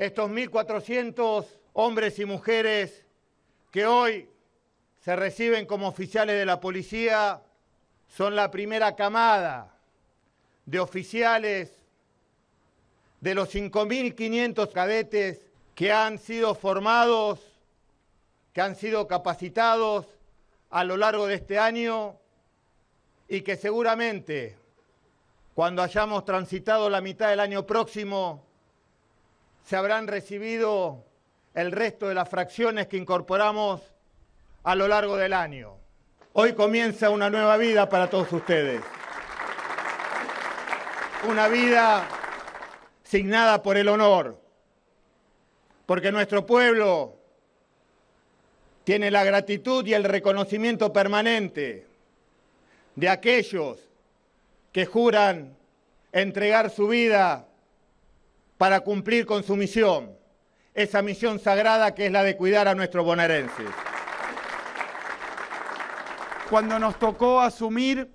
Estos 1.400 hombres y mujeres que hoy se reciben como oficiales de la policía son la primera camada de oficiales de los 5.500 cadetes que han sido formados, que han sido capacitados a lo largo de este año y que seguramente cuando hayamos transitado la mitad del año próximo se habrán recibido el resto de las fracciones que incorporamos a lo largo del año. Hoy comienza una nueva vida para todos ustedes. Una vida signada por el honor, porque nuestro pueblo tiene la gratitud y el reconocimiento permanente de aquellos que juran entregar su vida para cumplir con su misión, esa misión sagrada que es la de cuidar a nuestros bonaerenses. Cuando nos tocó asumir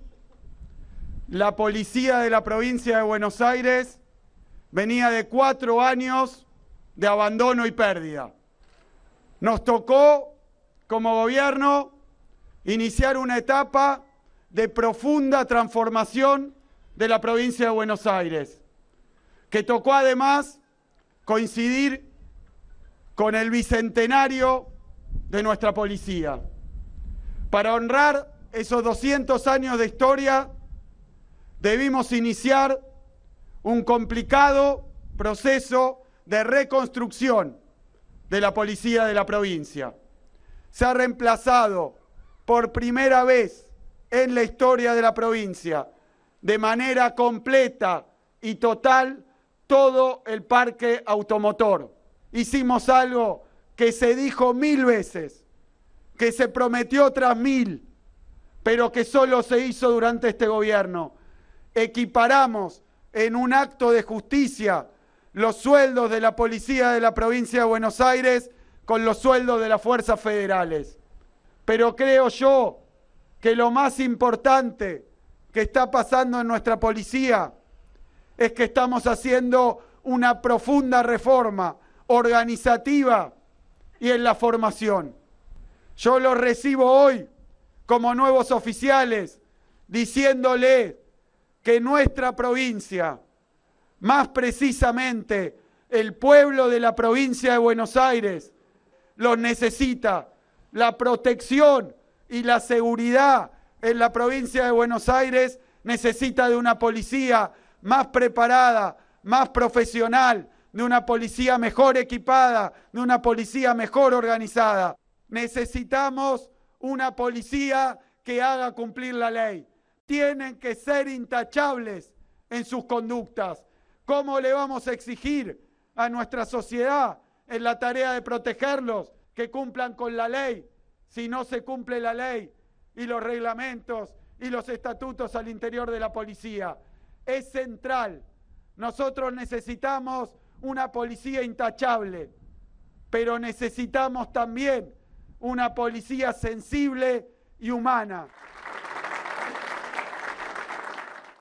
la policía de la provincia de Buenos Aires, venía de cuatro años de abandono y pérdida. Nos tocó, como gobierno, iniciar una etapa de profunda transformación de la provincia de Buenos Aires, que tocó además coincidir con el bicentenario de nuestra policía. Para honrar esos 200 años de historia, debimos iniciar un complicado proceso de reconstrucción de la policía de la provincia. Se ha reemplazado por primera vez en la historia de la provincia de manera completa y total todo el parque automotor. Hicimos algo que se dijo mil veces, que se prometió tras mil, pero que solo se hizo durante este gobierno. Equiparamos en un acto de justicia los sueldos de la policía de la provincia de Buenos Aires con los sueldos de las fuerzas federales. Pero creo yo que lo más importante que está pasando en nuestra policía es que estamos haciendo una profunda reforma organizativa y en la formación. Yo los recibo hoy como nuevos oficiales diciéndole que nuestra provincia, más precisamente el pueblo de la provincia de Buenos Aires, los necesita. La protección y la seguridad en la provincia de Buenos Aires necesita de una policía más preparada, más profesional, de una policía mejor equipada, de una policía mejor organizada. Necesitamos una policía que haga cumplir la ley. Tienen que ser intachables en sus conductas. ¿Cómo le vamos a exigir a nuestra sociedad en la tarea de protegerlos que cumplan con la ley si no se cumple la ley? y los reglamentos y los estatutos al interior de la policía. Es central. Nosotros necesitamos una policía intachable, pero necesitamos también una policía sensible y humana.